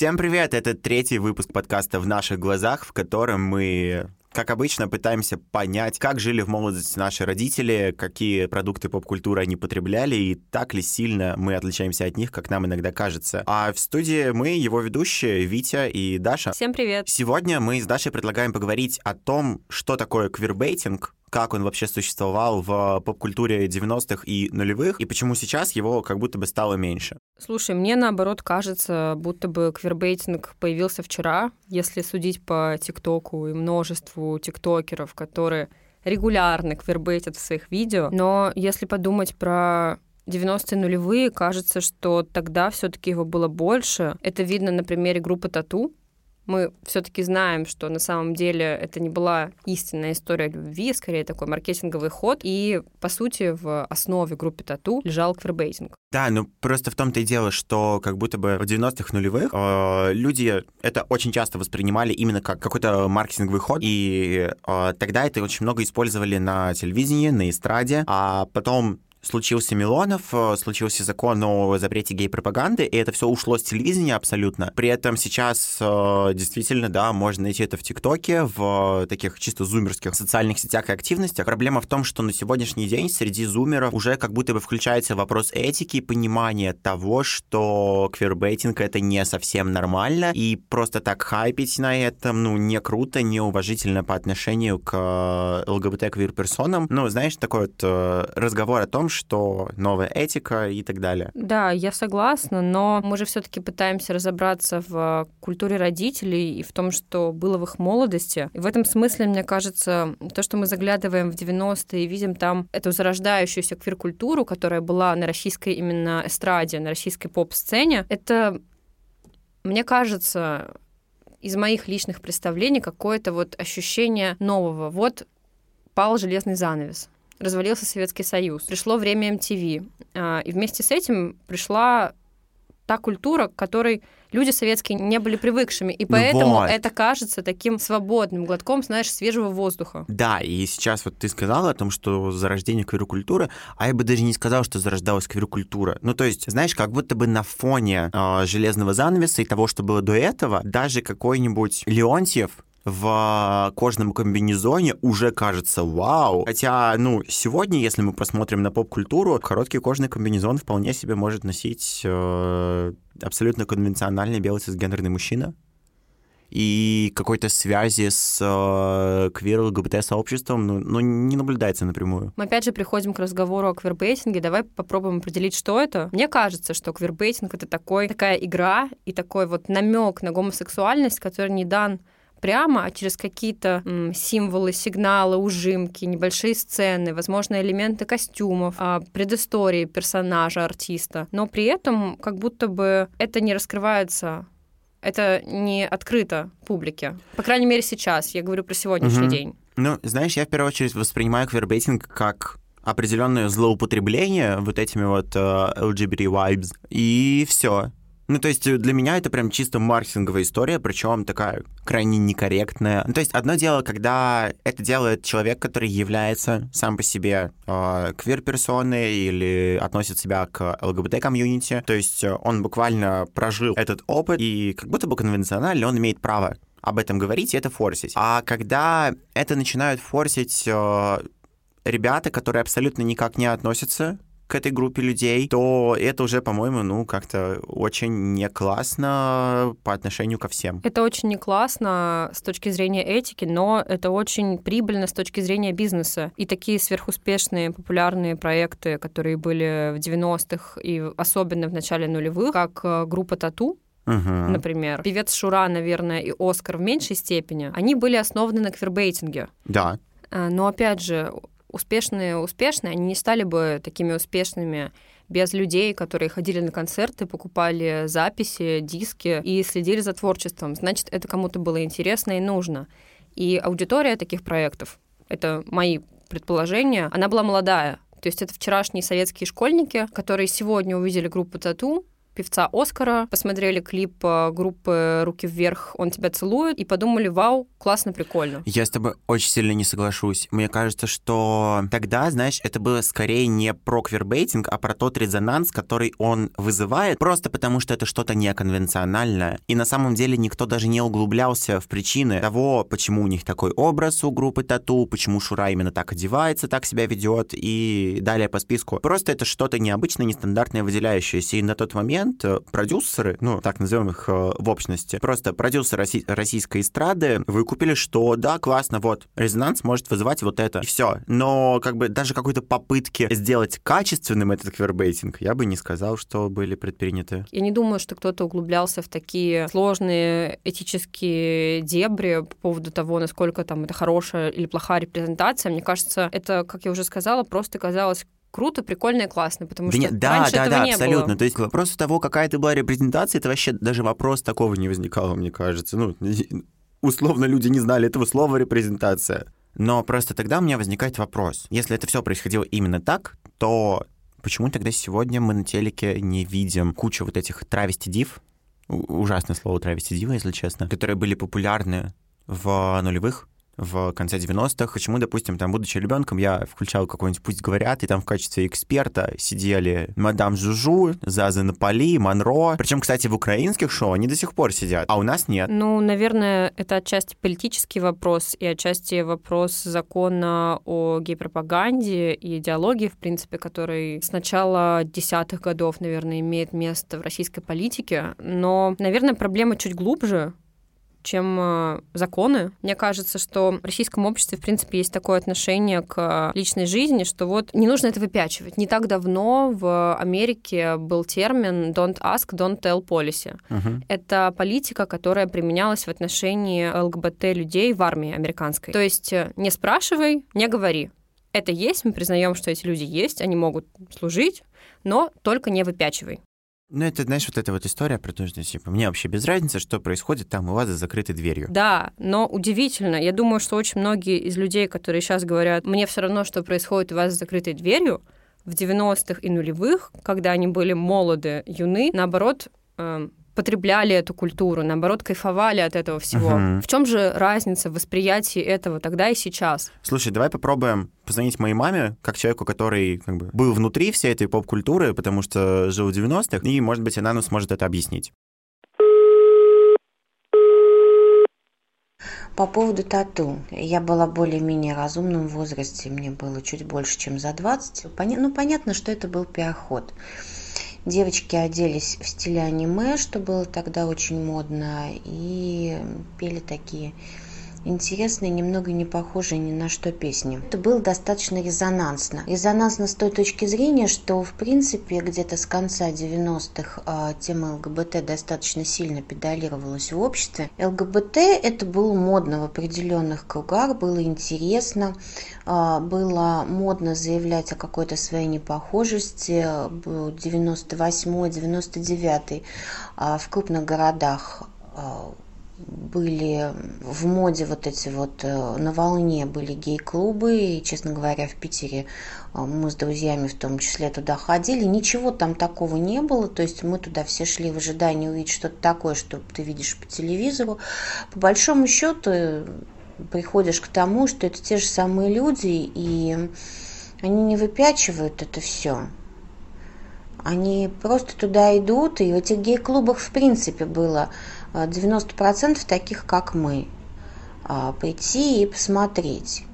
Всем привет! Это третий выпуск подкаста «В наших глазах», в котором мы как обычно, пытаемся понять, как жили в молодости наши родители, какие продукты поп-культуры они потребляли, и так ли сильно мы отличаемся от них, как нам иногда кажется. А в студии мы, его ведущие, Витя и Даша. Всем привет! Сегодня мы с Дашей предлагаем поговорить о том, что такое квирбейтинг, как он вообще существовал в поп-культуре 90-х и нулевых, и почему сейчас его как будто бы стало меньше. Слушай, мне наоборот кажется, будто бы квирбейтинг появился вчера, если судить по ТикТоку и множеству тиктокеров, которые регулярно квирбейтят в своих видео. Но если подумать про 90-е нулевые, кажется, что тогда все-таки его было больше. Это видно на примере группы Тату, мы все-таки знаем, что на самом деле это не была истинная история любви, скорее такой маркетинговый ход. И, по сути, в основе группы Тату лежал квербейтинг. Да, ну просто в том-то и дело, что как будто бы в 90-х нулевых э, люди это очень часто воспринимали именно как какой-то маркетинговый ход, и э, тогда это очень много использовали на телевидении, на эстраде, а потом случился Милонов, э, случился закон о запрете гей-пропаганды, и это все ушло с телевидения абсолютно. При этом сейчас э, действительно, да, можно найти это в ТикТоке, в таких чисто зумерских социальных сетях и активностях. Проблема в том, что на сегодняшний день среди зумеров уже как будто бы включается вопрос этики и понимания того, что квирбейтинг — это не совсем нормально, и просто так хайпить на этом, ну, не круто, не уважительно по отношению к э, ЛГБТ-квир-персонам. Ну, знаешь, такой вот разговор о том, что новая этика и так далее. Да, я согласна, но мы же все-таки пытаемся разобраться в культуре родителей и в том, что было в их молодости. И в этом смысле, мне кажется, то, что мы заглядываем в 90-е и видим там эту зарождающуюся квир-культуру, которая была на российской именно эстраде, на российской поп-сцене, это, мне кажется, из моих личных представлений какое-то вот ощущение нового. Вот пал железный занавес развалился Советский Союз, пришло время MTV, а, и вместе с этим пришла та культура, к которой люди советские не были привыкшими, и ну поэтому вот. это кажется таким свободным глотком, знаешь, свежего воздуха. Да, и сейчас вот ты сказала о том, что зарождение квирокультуры, а я бы даже не сказал, что зарождалась квирокультура. Ну, то есть, знаешь, как будто бы на фоне э, железного занавеса и того, что было до этого, даже какой-нибудь Леонтьев в кожаном комбинезоне уже кажется вау. Хотя, ну, сегодня, если мы посмотрим на поп-культуру, короткий кожаный комбинезон вполне себе может носить э, абсолютно конвенциональный белый цисгендерный мужчина. И какой-то связи с э, квир ЛГБТ-сообществом ну, ну, не наблюдается напрямую. Мы опять же приходим к разговору о квирбейтинге. Давай попробуем определить, что это. Мне кажется, что квирбейтинг — это такой, такая игра и такой вот намек на гомосексуальность, который не дан прямо, а через какие-то символы, сигналы, ужимки, небольшие сцены, возможно, элементы костюмов, а, предыстории персонажа, артиста. Но при этом как будто бы это не раскрывается это не открыто публике. По крайней мере, сейчас. Я говорю про сегодняшний угу. день. Ну, знаешь, я в первую очередь воспринимаю квербейтинг как определенное злоупотребление вот этими вот э, LGBT vibes. И все. Ну, то есть для меня это прям чисто маркетинговая история, причем такая крайне некорректная. Ну, то есть одно дело, когда это делает человек, который является сам по себе э, квир-персоной или относит себя к ЛГБТ-комьюнити, то есть он буквально прожил этот опыт, и как будто бы конвенционально он имеет право об этом говорить и это форсить. А когда это начинают форсить э, ребята, которые абсолютно никак не относятся к этой группе людей, то это уже, по-моему, ну, как-то очень не классно по отношению ко всем. Это очень не классно с точки зрения этики, но это очень прибыльно с точки зрения бизнеса. И такие сверхуспешные, популярные проекты, которые были в 90-х и особенно в начале нулевых, как э, группа Тату, Uh-huh. например. Певец Шура, наверное, и Оскар в меньшей степени, они были основаны на квербейтинге. Да. Э, но опять же, успешные успешные, они не стали бы такими успешными без людей, которые ходили на концерты, покупали записи, диски и следили за творчеством. Значит, это кому-то было интересно и нужно. И аудитория таких проектов, это мои предположения, она была молодая. То есть это вчерашние советские школьники, которые сегодня увидели группу Тату, певца Оскара, посмотрели клип э, группы «Руки вверх», «Он тебя целует», и подумали, вау, классно, прикольно. Я с тобой очень сильно не соглашусь. Мне кажется, что тогда, знаешь, это было скорее не про квербейтинг, а про тот резонанс, который он вызывает, просто потому что это что-то неконвенциональное. И на самом деле никто даже не углублялся в причины того, почему у них такой образ у группы Тату, почему Шура именно так одевается, так себя ведет и далее по списку. Просто это что-то необычное, нестандартное, выделяющееся. И на тот момент э, продюсеры, ну, так назовем их э, в общности, просто продюсеры россий- российской эстрады выкупили, что да, классно, вот, резонанс может вызывать вот это, и все. Но как бы даже какой-то попытки сделать качественным этот квербейтинг, я бы не сказал, что были предприняты. Я не думаю, что кто-то углублялся в такие сложные этические дебри по поводу того, насколько там это хорошая или плохая репрезентация. Мне кажется, это, как я уже сказала, просто казалось круто, прикольно и классно, потому да что нет, да, раньше да, этого да, не абсолютно. было. То есть к вопросу того, какая это была репрезентация, это вообще даже вопрос такого не возникало, мне кажется. Ну, условно люди не знали этого слова репрезентация. Но просто тогда у меня возникает вопрос. Если это все происходило именно так, то почему тогда сегодня мы на телеке не видим кучу вот этих травести-див, ужасное слово травести-дива, если честно, которые были популярны в нулевых, в конце 90-х. Почему, допустим, там, будучи ребенком, я включал какой-нибудь «Пусть говорят», и там в качестве эксперта сидели мадам Жужу, Заза Наполи, Монро. Причем, кстати, в украинских шоу они до сих пор сидят, а у нас нет. Ну, наверное, это отчасти политический вопрос и отчасти вопрос закона о гей-пропаганде и идеологии, в принципе, который с начала десятых годов, наверное, имеет место в российской политике. Но, наверное, проблема чуть глубже, чем э, законы. Мне кажется, что в российском обществе, в принципе, есть такое отношение к личной жизни, что вот не нужно это выпячивать. Не так давно в Америке был термин «don't ask, don't tell policy». Мгм. Это политика, которая применялась в отношении ЛГБТ-людей в армии американской. То есть э, не спрашивай, не говори. Это есть, мы признаем, что эти люди есть, они могут служить, но только не выпячивай. Ну, это, знаешь, вот эта вот история про то, что, типа, мне вообще без разницы, что происходит там у вас за закрытой дверью. Да, но удивительно. Я думаю, что очень многие из людей, которые сейчас говорят, мне все равно, что происходит у вас за закрытой дверью, в 90-х и нулевых, когда они были молоды, юны, наоборот, эм, потребляли эту культуру, наоборот, кайфовали от этого всего. Мгм. В чем же разница в восприятии этого тогда и сейчас? Слушай, давай попробуем позвонить моей маме, как человеку, который как бы, был внутри всей этой поп-культуры, потому что жил в 90-х, и, может быть, она нам сможет это объяснить. По поводу тату. Я была более-менее разумном возрасте, мне было чуть больше, чем за 20. Поня- ну, понятно, что это был пиар-ход. Девочки оделись в стиле аниме, что было тогда очень модно, и пели такие интересные, немного не похожие ни на что песни. Это было достаточно резонансно. Резонансно с той точки зрения, что, в принципе, где-то с конца 90-х а, тема ЛГБТ достаточно сильно педалировалась в обществе. ЛГБТ это было модно в определенных кругах, было интересно, а, было модно заявлять о какой-то своей непохожести. Был 98-99 а, в крупных городах а, были в моде вот эти вот э, на волне были гей-клубы и честно говоря в Питере э, мы с друзьями в том числе туда ходили. Ничего там такого не было. То есть мы туда все шли в ожидании увидеть что-то такое что ты видишь по телевизору. По большому счету э, приходишь к тому что это те же самые люди и они не выпячивают это все они просто туда идут, и в этих гей-клубах в принципе было 90% таких, как мы. А, Прийти и посмотреть.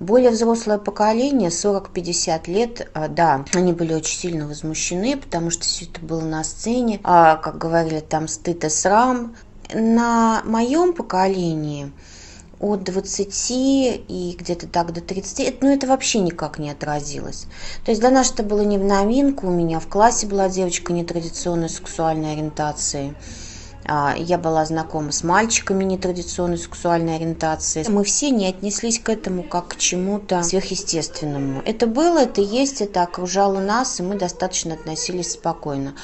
Более взрослое поколение, 40-50 лет, а, да, они были очень сильно возмущены, потому что все это было на сцене, а, как говорили, там стыд и срам. На моем поколении от 20 и где-то так до 30, это, ну это вообще никак не отразилось. То есть для нас это было не в новинку, у меня в классе была девочка нетрадиционной сексуальной ориентации, я была знакома с мальчиками нетрадиционной сексуальной ориентации. Мы все не отнеслись к этому как к чему-то сверхъестественному. Это было, это есть, это окружало нас, и мы достаточно относились спокойно.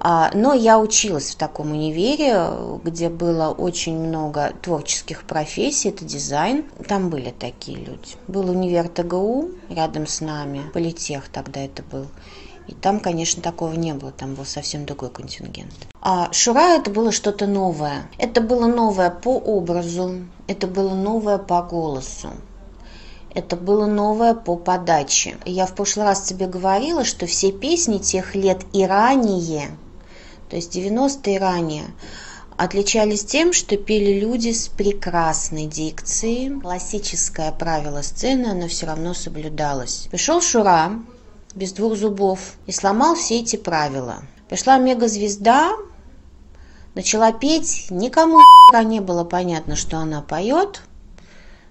А, Но я училась в таком универе, где было очень много творческих профессий, это дизайн. Там были такие люди. Был универ ТГУ рядом с нами, политех тогда это был. И там, конечно, такого не было, там был совсем другой контингент. А Шура это было что-то новое. Это было новое по образу, это было новое по голосу. Это было новое по подаче. Я в прошлый раз тебе говорила, что все песни тех лет и ранее, то есть 90-е и ранее, отличались тем, что пели люди с прекрасной дикцией. Классическое правило сцены, оно все равно соблюдалось. Пришел Шура без двух зубов и сломал все эти правила. Пришла мегазвезда, начала петь, никому не было понятно, что она поет,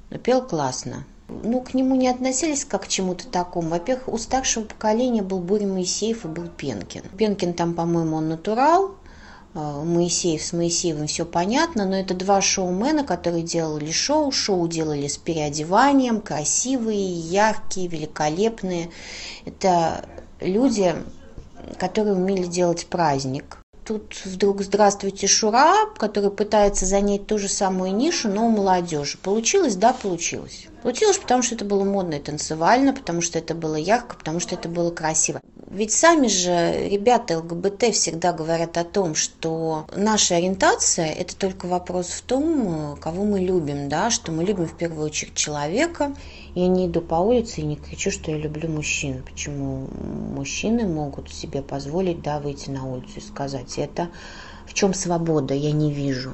но пел классно ну, к нему не относились как к чему-то такому. Во-первых, у старшего поколения был Буря Моисеев и был Пенкин. Пенкин там, по-моему, он натурал, Моисеев с Моисеевым все понятно, но это два шоумена, которые делали шоу. Шоу делали с переодеванием, красивые, яркие, великолепные. Это люди, которые умели делать праздник тут вдруг «Здравствуйте, Шура», который пытается занять ту же самую нишу, но у молодежи. Получилось? Да, получилось. Получилось, потому что это было модно и танцевально, потому что это было ярко, потому что это было красиво. Ведь сами же ребята ЛГБТ всегда говорят о том, что наша ориентация – это только вопрос в том, кого мы любим, да, что мы любим в первую очередь человека. Я не иду по улице и не кричу, что я люблю мужчин. Почему мужчины могут себе позволить, да, выйти на улицу и сказать это? В чем свобода, я не вижу.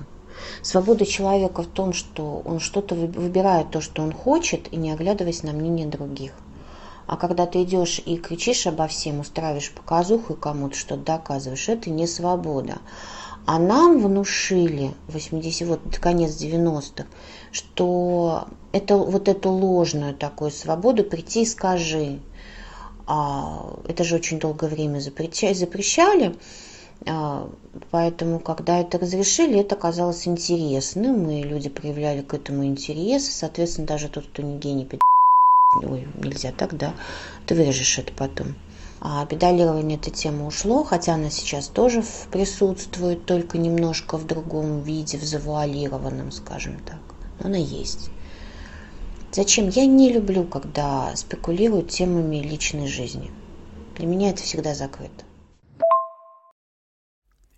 Свобода человека в том, что он что-то выбирает то, что он хочет, и не оглядываясь на мнение других. А когда ты идешь и кричишь обо всем, устраиваешь показуху и кому-то что-то доказываешь, это не свобода. А нам внушили, 80, вот конец 90-х, что это, вот эту ложную такую свободу прийти и скажи. А, это же очень долгое время запрещали, запрещали поэтому, когда это разрешили, это казалось интересным, и люди проявляли к этому интерес. Соответственно, даже тот, кто не гений, ой, нельзя так, да, ты вырежешь это потом. А педалирование эта тема ушло, хотя она сейчас тоже присутствует, только немножко в другом виде, в завуалированном, скажем так. Но она есть. Зачем? Я не люблю, когда спекулируют темами личной жизни. Для меня это всегда закрыто.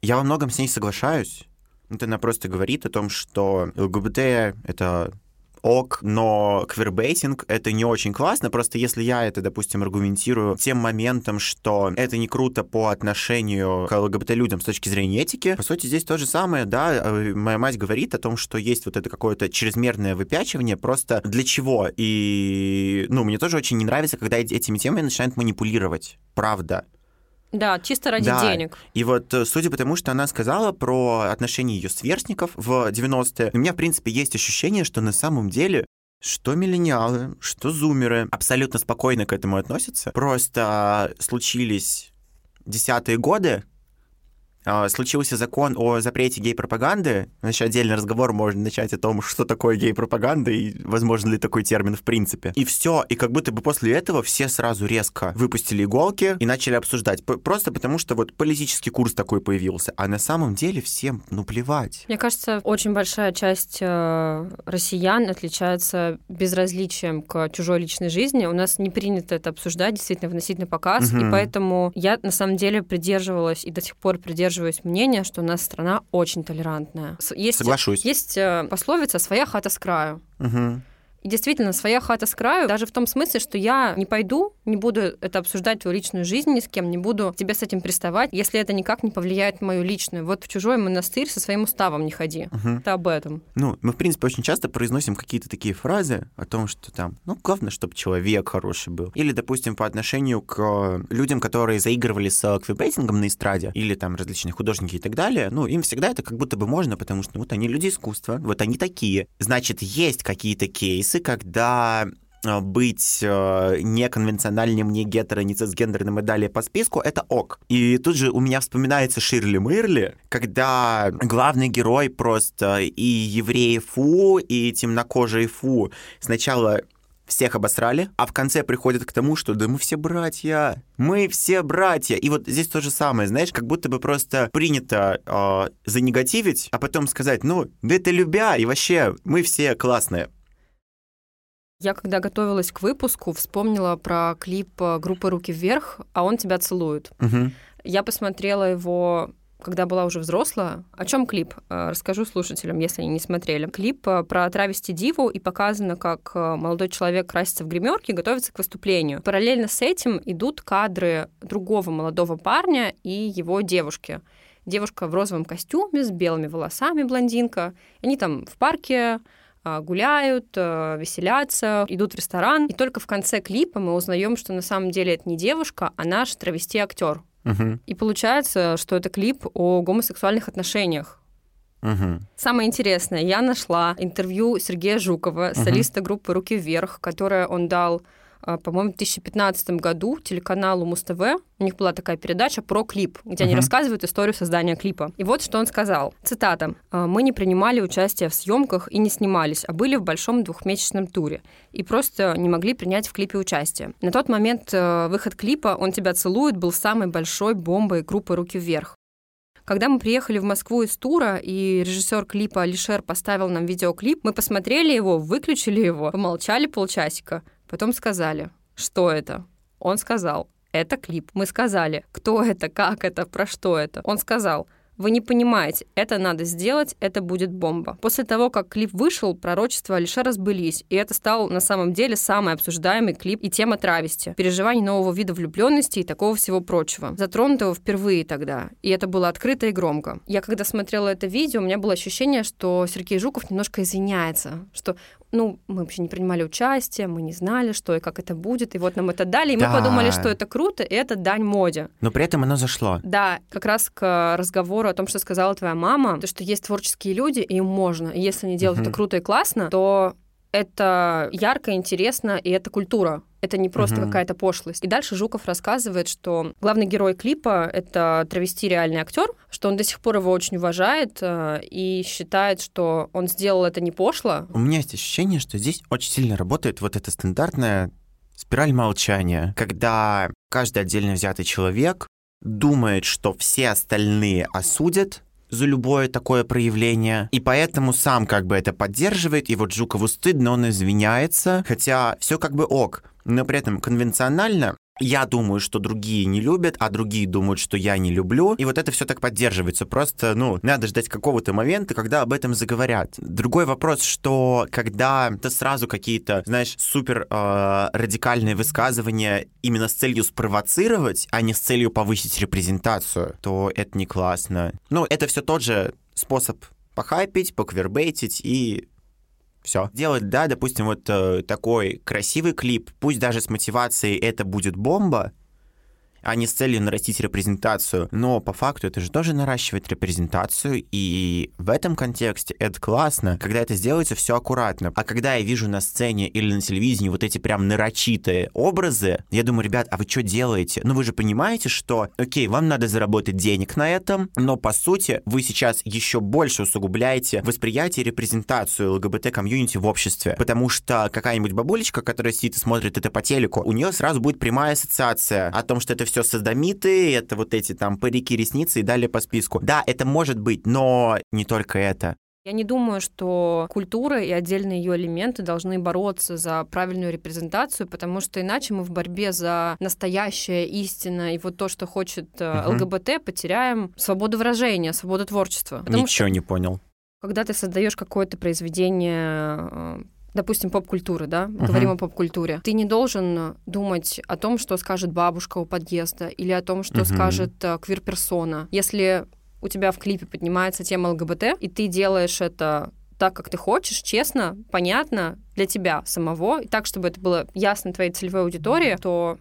Я во многом с ней соглашаюсь. Это она просто говорит о том, что ЛГБТ — это ок, но квербейтинг — это не очень классно, просто если я это, допустим, аргументирую тем моментом, что это не круто по отношению к ЛГБТ-людям с точки зрения этики, по сути, здесь то же самое, да, э, моя мать говорит о том, что есть вот это какое-то чрезмерное выпячивание, просто для чего? И, ну, мне тоже очень не нравится, когда этими темами начинают манипулировать, правда. Да, чисто ради да. денег. И вот э, судя по тому, что она сказала про отношения ее сверстников в 90-е, у меня, в принципе, есть ощущение, что на самом деле что миллениалы, что зумеры абсолютно спокойно к этому относятся. Просто случились десятые годы, а, случился закон о запрете гей-пропаганды. Значит, отдельный разговор можно начать о том, что такое гей-пропаганда и возможно ли такой термин в принципе. И все, и как будто бы после этого все сразу резко выпустили иголки и начали обсуждать. Просто потому, что вот политический курс такой появился. А на самом деле всем, ну, плевать. Мне кажется, очень большая часть э, россиян отличается безразличием к чужой личной жизни. У нас не принято это обсуждать, действительно, выносить на показ. Угу. И поэтому я, на самом деле, придерживалась и до сих пор придерживаюсь придерживаюсь мнения, что у нас страна очень толерантная. Есть, Соглашусь. Есть э, пословица «своя хата с краю». Угу. И действительно, своя хата с краю, даже в том смысле, что я не пойду, не буду это обсуждать твою личную жизнь ни с кем, не буду тебе с этим приставать, если это никак не повлияет на мою личную. Вот в чужой монастырь со своим уставом не ходи. Угу. Это об этом. Ну, мы, в принципе, очень часто произносим какие-то такие фразы о том, что там, ну, главное, чтобы человек хороший был. Или, допустим, по отношению к людям, которые заигрывали с квебейтингом на эстраде, или там различные художники и так далее, ну, им всегда это как будто бы можно, потому что вот они люди искусства, вот они такие. Значит, есть какие-то кейсы, кейсы, когда э, быть э, неконвенциональным, не гетеро, не цисгендерным и далее по списку, это ок. И тут же у меня вспоминается Ширли Мырли, когда главный герой просто и евреи фу, и темнокожие фу сначала всех обосрали, а в конце приходят к тому, что да мы все братья, мы все братья. И вот здесь то же самое, знаешь, как будто бы просто принято э, занегативить, а потом сказать, ну, да это любя, и вообще мы все классные. Я, когда готовилась к выпуску, вспомнила про клип э, группы «Руки вверх», а он тебя целует. Угу. Я посмотрела его когда была уже взрослая. О чем клип? Э, расскажу слушателям, если они не смотрели. Клип э, про травести диву, и показано, как молодой человек красится в гримерке и готовится к выступлению. Параллельно с этим идут кадры другого молодого парня и его девушки. Девушка в розовом костюме с белыми волосами, блондинка. Они там в парке гуляют, а, веселятся, идут в ресторан. И только в конце клипа мы узнаем, что на самом деле это не девушка, а наш травести-актер. Угу. И получается, что это клип о гомосексуальных отношениях. Угу. Самое интересное, я нашла интервью Сергея Жукова, солиста группы «Руки вверх», которое он дал а, по-моему, в 2015 году телеканалу Муз-ТВ. У них была такая передача про клип, где uh-huh. они рассказывают историю создания клипа. И вот что он сказал. Цитата. «А, «Мы не принимали участие в съемках и не снимались, а были в большом двухмесячном туре. И просто не могли принять в клипе участие. На тот момент э, выход клипа «Он тебя целует» был самой большой бомбой группы «Руки вверх». Когда мы приехали в Москву из тура, и режиссер клипа Алишер поставил нам видеоклип, мы посмотрели его, выключили его, помолчали полчасика, Потом сказали, что это? Он сказал, это клип. Мы сказали, кто это, как это, про что это. Он сказал, вы не понимаете, это надо сделать, это будет бомба. После того, как клип вышел, пророчества Алишера сбылись, и это стал на самом деле самый обсуждаемый клип и тема травести, переживаний нового вида влюбленности и такого всего прочего. Затронутого впервые тогда, и это было открыто и громко. Я когда смотрела это видео, у меня было ощущение, что Сергей Жуков немножко извиняется, что ну, мы вообще не принимали участие, мы не знали, что и как это будет, и вот нам это дали, и да. мы подумали, что это круто, и это дань моде. Но при этом оно зашло. Да, как раз к разговору о том, что сказала твоя мама, то, что есть творческие люди, и им можно, и если они делают угу. это круто и классно, то это ярко, интересно, и это культура. Это не просто угу. какая-то пошлость. И дальше Жуков рассказывает, что главный герой клипа — это травести реальный актер, что он до сих пор его очень уважает э, и считает, что он сделал это не пошло. У меня есть ощущение, что здесь очень сильно работает вот эта стандартная спираль молчания, когда каждый отдельно взятый человек думает, что все остальные осудят, за любое такое проявление, и поэтому сам как бы это поддерживает, и вот Жукову стыдно, он извиняется, хотя все как бы ок, но при этом конвенционально я думаю, что другие не любят, а другие думают, что я не люблю. И вот это все так поддерживается. Просто, ну, надо ждать какого-то момента, когда об этом заговорят. Другой вопрос, что когда это сразу какие-то, знаешь, супер э, радикальные высказывания именно с целью спровоцировать, а не с целью повысить репрезентацию, то это не классно. Ну, это все тот же способ похайпить, поквербейтить и все. Делать, да, допустим, вот э, такой красивый клип, пусть даже с мотивацией это будет бомба, а не с целью нарастить репрезентацию. Но по факту это же тоже наращивает репрезентацию, и в этом контексте это классно, когда это сделается все аккуратно. А когда я вижу на сцене или на телевидении вот эти прям нарочитые образы, я думаю, ребят, а вы что делаете? Ну вы же понимаете, что, окей, вам надо заработать денег на этом, но по сути вы сейчас еще больше усугубляете восприятие и репрезентацию ЛГБТ-комьюнити в обществе. Потому что какая-нибудь бабулечка, которая сидит и смотрит это по телеку, у нее сразу будет прямая ассоциация о том, что это все садомиты, это вот эти там парики, ресницы и далее по списку. Да, это может быть, но не только это. Я не думаю, что культура и отдельные ее элементы должны бороться за правильную репрезентацию, потому что иначе мы в борьбе за настоящее, истинное и вот то, что хочет угу. ЛГБТ, потеряем свободу выражения, свободу творчества. Потому Ничего что, не понял. Когда ты создаешь какое-то произведение э, допустим, поп-культуры, да, uh-huh. говорим о поп-культуре, ты не должен думать о том, что скажет бабушка у подъезда или о том, что uh-huh. скажет uh, квир-персона. Если у тебя в клипе поднимается тема ЛГБТ, и ты делаешь это так, как ты хочешь, честно, понятно для тебя самого, и так, чтобы это было ясно твоей целевой аудитории, то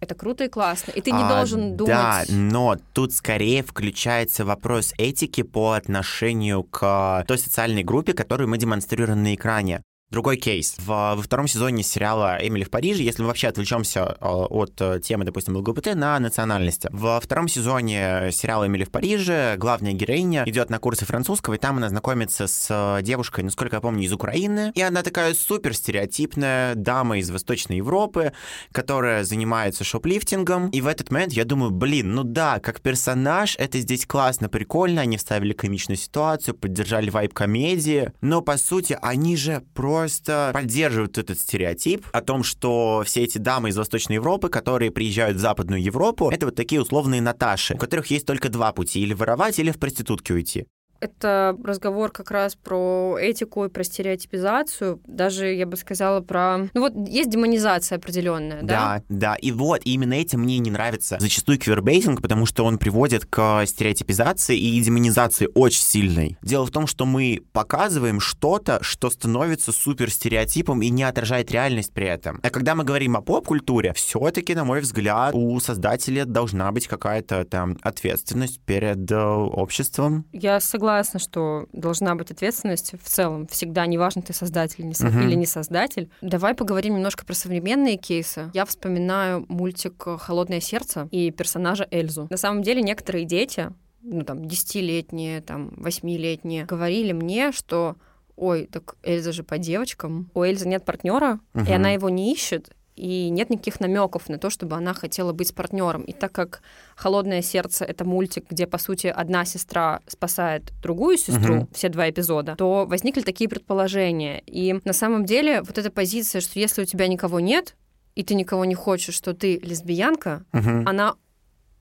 это круто и классно. И ты не а, должен думать... Да, но тут скорее включается вопрос этики по отношению к той социальной группе, которую мы демонстрируем на экране. Другой кейс. Во, во втором сезоне сериала «Эмили в Париже», если мы вообще отвлечемся э, от э, темы, допустим, ЛГБТ на национальности. Во втором сезоне сериала «Эмили в Париже» главная героиня идет на курсы французского, и там она знакомится с э, девушкой, насколько я помню, из Украины. И она такая супер стереотипная дама из Восточной Европы, которая занимается шоплифтингом. И в этот момент я думаю, блин, ну да, как персонаж это здесь классно, прикольно, они вставили комичную ситуацию, поддержали вайб комедии, но по сути они же просто просто поддерживают этот стереотип о том, что все эти дамы из Восточной Европы, которые приезжают в Западную Европу, это вот такие условные Наташи, у которых есть только два пути, или воровать, или в проститутки уйти. Это разговор как раз про этику и про стереотипизацию. Даже, я бы сказала, про... Ну вот есть демонизация определенная, да? Да, да. И вот именно этим мне не нравится зачастую квербейтинг, потому что он приводит к стереотипизации и демонизации очень сильной. Дело в том, что мы показываем что-то, что становится супер стереотипом и не отражает реальность при этом. А когда мы говорим о поп-культуре, все-таки, на мой взгляд, у создателя должна быть какая-то там ответственность перед э, обществом. Я согласна согласна, что должна быть ответственность в целом. Всегда, неважно, ты создатель или не, со... uh-huh. или не создатель. Давай поговорим немножко про современные кейсы. Я вспоминаю мультик «Холодное сердце» и персонажа Эльзу. На самом деле некоторые дети, ну там, десятилетние, там, восьмилетние, говорили мне, что ой, так Эльза же по девочкам, у Эльзы нет партнера, uh-huh. и она его не ищет, и нет никаких намеков на то, чтобы она хотела быть с партнером. И так как Холодное сердце это мультик, где, по сути, одна сестра спасает другую сестру, угу. все два эпизода, то возникли такие предположения. И на самом деле вот эта позиция, что если у тебя никого нет, и ты никого не хочешь, что ты лесбиянка, угу. она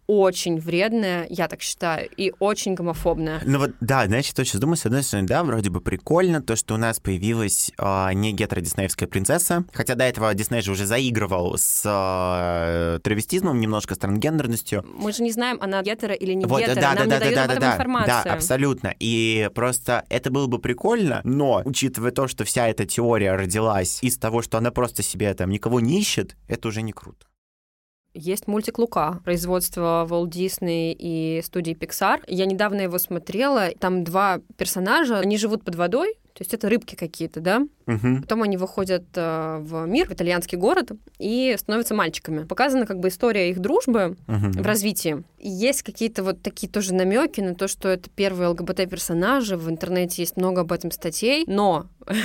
очень вредная, я так считаю, и очень гомофобная. Ну вот, да, значит, точно думаю, с одной стороны, да, вроде бы прикольно, то, что у нас появилась э, не гетеродиснеевская принцесса, хотя до этого Дисней же уже заигрывал с э, травестизмом, немножко с трансгендерностью. Мы же не знаем, она гетера или не вот, гетера, да, нам да, не да, дают да, об да, информацию. Да, абсолютно. И просто это было бы прикольно, но, учитывая то, что вся эта теория родилась из того, что она просто себе там никого не ищет, это уже не круто. Есть мультик «Лука», производство Walt Disney и студии Pixar. Я недавно его смотрела. Там два персонажа, они живут под водой, то есть это рыбки какие-то, да? Угу. Потом они выходят э, в мир, в итальянский город, и становятся мальчиками. Показана как бы история их дружбы угу. в развитии. И есть какие-то вот такие тоже намеки на то, что это первые ЛГБТ-персонажи. В интернете есть много об этом статей, но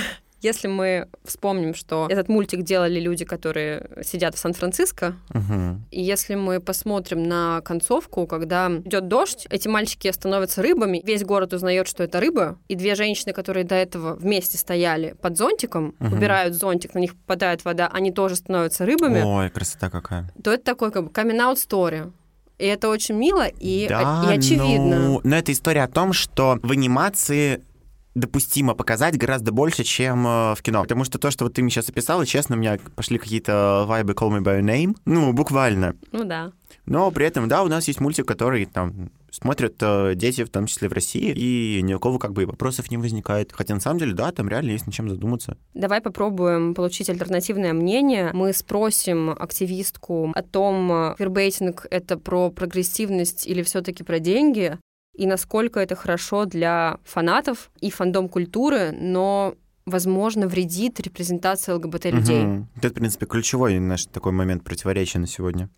Если мы вспомним, что этот мультик делали люди, которые сидят в Сан-Франциско, угу. и если мы посмотрим на концовку, когда идет дождь, эти мальчики становятся рыбами, весь город узнает, что это рыба, и две женщины, которые до этого вместе стояли под зонтиком, угу. убирают зонтик, на них попадает вода, они тоже становятся рыбами. Ой, красота какая. То это такой как бы камин-аут story. И это очень мило и, да, и очевидно. Ну, но это история о том, что в анимации допустимо показать гораздо больше, чем э, в кино. Потому что то, что вот ты мне сейчас описала, честно, у меня пошли какие-то вайбы Call Me By Your Name. Ну, буквально. Ну да. Но при этом, да, у нас есть мультик, который там смотрят э, дети, в том числе в России, и ни у кого как бы вопросов не возникает. Хотя на самом деле, да, там реально есть над чем задуматься. Давай попробуем получить альтернативное мнение. Мы спросим активистку о том, квирбейтинг — это про прогрессивность или все таки про деньги и насколько это хорошо для фанатов и фандом культуры, но возможно, вредит репрезентации ЛГБТ-людей. Угу. Это, в принципе, ключевой наш такой момент противоречия на сегодня.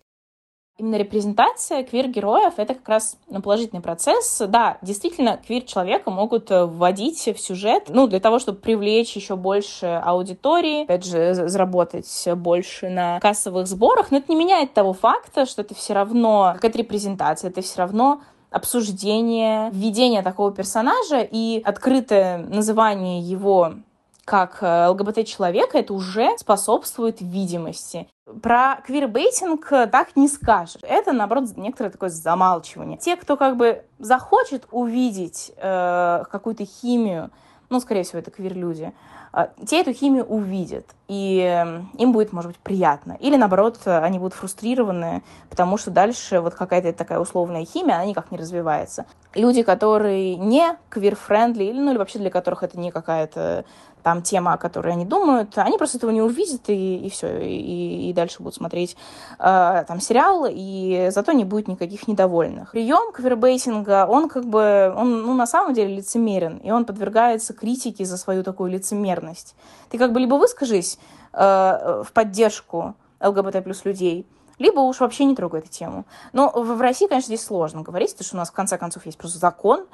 Именно репрезентация квир-героев — это как раз положительный процесс. Да, действительно, квир-человека могут э, вводить в сюжет, ну, для того, чтобы привлечь еще больше аудитории, опять же, заработать больше на кассовых сборах, но это не меняет того факта, что это все равно какая-то репрезентация, это все равно обсуждение, введение такого персонажа и открытое называние его как э, ЛГБТ-человека, это уже способствует видимости. Про квирбейтинг так не скажешь. Это, наоборот, некоторое такое замалчивание. Те, кто как бы захочет увидеть э, какую-то химию, ну, скорее всего, это квир-люди, а, те эту химию увидят, и эм, им будет, может быть, приятно. Или, наоборот, они будут фрустрированы, потому что дальше вот какая-то такая условная химия, она никак не развивается. Люди, которые не queer-friendly, или, ну, или вообще для которых это не какая-то там тема, о которой они думают, они просто этого не увидят, и, и все, и, и дальше будут смотреть э, там сериал, и зато не будет никаких недовольных. Прием квербейтинга, он как бы, он ну, на самом деле лицемерен, и он подвергается критике за свою такую лицемерность. Ты как бы либо выскажись э, в поддержку ЛГБТ плюс людей, либо уж вообще не трогай эту тему. Но в России, конечно, здесь сложно говорить, потому что у нас, в конце концов, есть просто закон,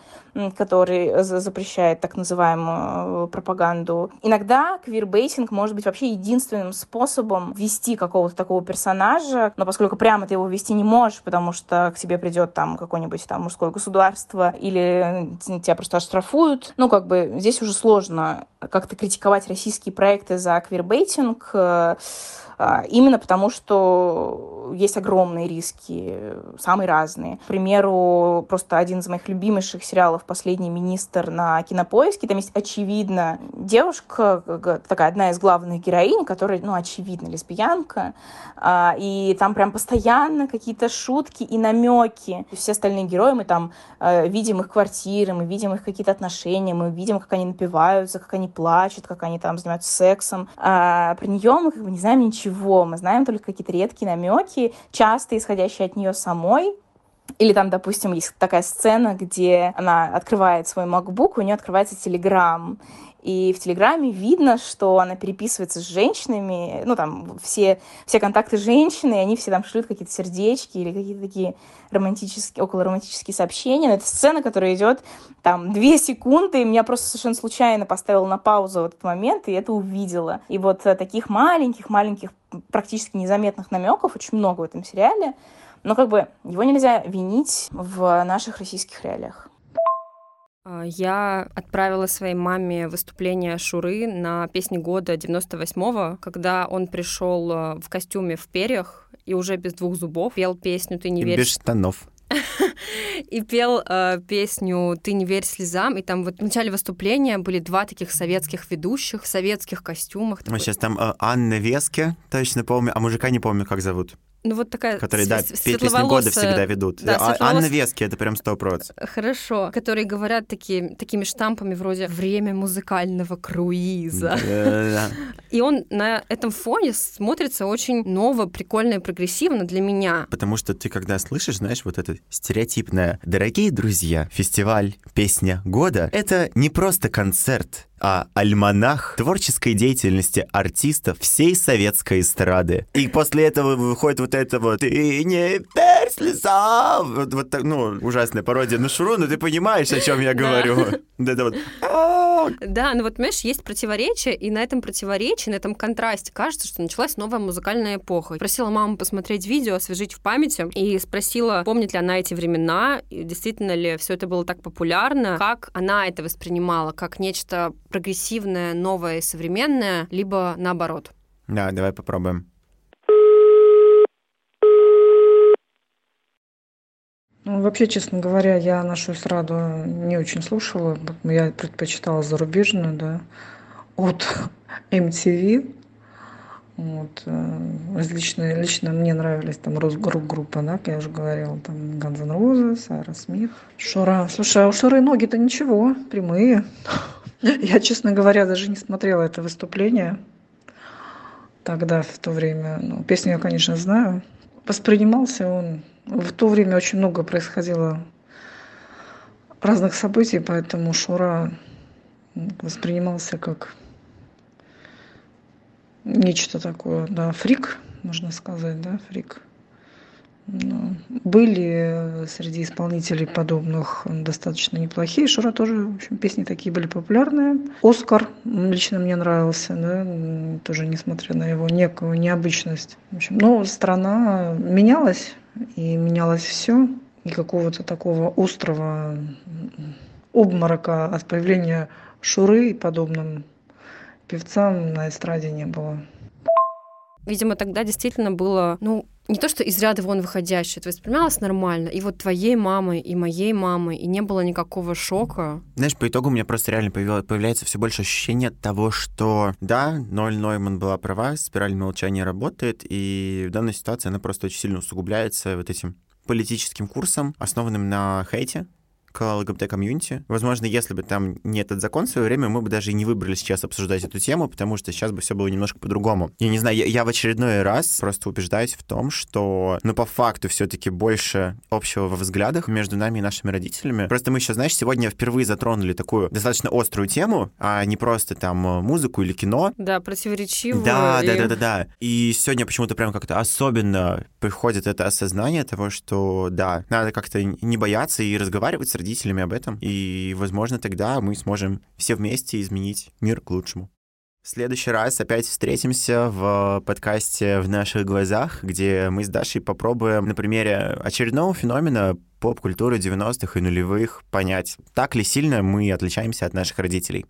который запрещает так называемую э, пропаганду. Иногда квирбейтинг может быть вообще единственным способом вести какого-то такого персонажа, но поскольку прямо ты его вести не можешь, потому что к тебе придет там какое-нибудь там мужское государство или тебя просто оштрафуют, ну, как бы здесь уже сложно как-то критиковать российские проекты за квирбейтинг, э, именно потому, что есть огромные риски, самые разные. К примеру, просто один из моих любимейших сериалов «Последний министр» на Кинопоиске. Там есть, очевидно, девушка, такая одна из главных героинь, которая, ну, очевидно, лесбиянка. А, и там прям постоянно какие-то шутки и намеки. Все остальные герои, мы там э, видим их квартиры, мы видим их какие-то отношения, мы видим, как они напиваются, как они плачут, как они там занимаются сексом. А про нее мы как бы не знаем ничего ничего. Мы знаем только какие-то редкие намеки, часто исходящие от нее самой. Или там, допустим, есть такая сцена, где она открывает свой MacBook, у нее открывается Telegram, и в Телеграме видно, что она переписывается с женщинами, ну, там, все, все контакты женщины, и они все там шлют какие-то сердечки или какие-то такие романтические, около романтические сообщения. Но это сцена, которая идет там две секунды, и меня просто совершенно случайно поставила на паузу в этот момент, и это увидела. И вот э, таких маленьких-маленьких, практически незаметных намеков очень много в этом сериале, но как бы его нельзя винить в наших российских реалиях. А, я отправила своей маме выступление Шуры на песни года 98-го, когда он пришел э, в костюме в перьях и уже без двух зубов пел песню «Ты не веришь». Без штанов. и пел э, песню «Ты не верь слезам», и там вот в начале выступления были два таких советских ведущих в советских костюмах. Мы сейчас там э, Анна Веске, точно помню, а мужика не помню, как зовут ну вот такая... Которые, да, песни года всегда ведут. Да, а, Анна Вески, это прям сто проц. Хорошо. Которые говорят такие, такими штампами вроде «время музыкального круиза». И он на этом фоне смотрится очень ново, прикольно и прогрессивно для меня. Потому что ты, когда слышишь, знаешь, вот это стереотипное «Дорогие друзья, фестиваль, песня года» — это не просто концерт, а альманах творческой деятельности артистов всей советской эстрады. И после этого выходит вот это вот «Ты не верь слезам!» Вот, вот так, ну, ужасная пародия на Шуру, но ты понимаешь, о чем я говорю. Вот это вот Да, ну вот, понимаешь, есть противоречие, и на этом противоречии, на этом контрасте кажется, что началась новая музыкальная эпоха. Просила маму посмотреть видео, освежить в памяти, и спросила, помнит ли она эти времена, и действительно ли все это было так популярно, как она это воспринимала, как нечто прогрессивное, новое и современное, либо наоборот. Да, давай попробуем. Ну, вообще, честно говоря, я нашу эстраду не очень слушала. Я предпочитала зарубежную, да, от MTV. Вот. Э, различные, лично мне нравились там рок-группа, да, как я уже говорила, там Guns N' Roses, Aerosmith, Шура. Слушай, а у Шуры ноги-то ничего, прямые. Я, честно говоря, даже не смотрела это выступление тогда, в то время. Ну, песню я, конечно, знаю. Воспринимался он... В то время очень много происходило разных событий, поэтому Шура воспринимался как нечто такое, да, фрик, можно сказать, да, фрик. Были среди исполнителей подобных достаточно неплохие. Шура тоже, в общем, песни такие были популярные. Оскар лично мне нравился, да, тоже несмотря на его некую необычность. В общем, но страна менялась, и менялось все. И какого-то такого острого обморока от появления Шуры и подобным певцам на эстраде не было. Видимо, тогда действительно было, ну, не то, что из ряда вон выходящее, это воспринималось нормально. И вот твоей мамой, и моей мамой, и не было никакого шока. Знаешь, по итогу у меня просто реально появляется все больше ощущение того, что да, Ноль Нойман была права, спираль молчания работает, и в данной ситуации она просто очень сильно усугубляется вот этим политическим курсом, основанным на хейте, к ЛГБТ-комьюнити. Возможно, если бы там не этот закон в свое время, мы бы даже и не выбрали сейчас обсуждать эту тему, потому что сейчас бы все было немножко по-другому. Я не знаю, я, я в очередной раз просто убеждаюсь в том, что, ну, по факту все-таки больше общего во взглядах между нами и нашими родителями. Просто мы еще, знаешь, сегодня впервые затронули такую достаточно острую тему, а не просто там музыку или кино. Да, противоречивую. Да, и... да, да, да, да. И сегодня почему-то прям как-то особенно приходит это осознание того, что, да, надо как-то не бояться и разговаривать с родителями родителями об этом, и, возможно, тогда мы сможем все вместе изменить мир к лучшему. В следующий раз опять встретимся в подкасте «В наших глазах», где мы с Дашей попробуем на примере очередного феномена поп-культуры 90-х и нулевых понять, так ли сильно мы отличаемся от наших родителей.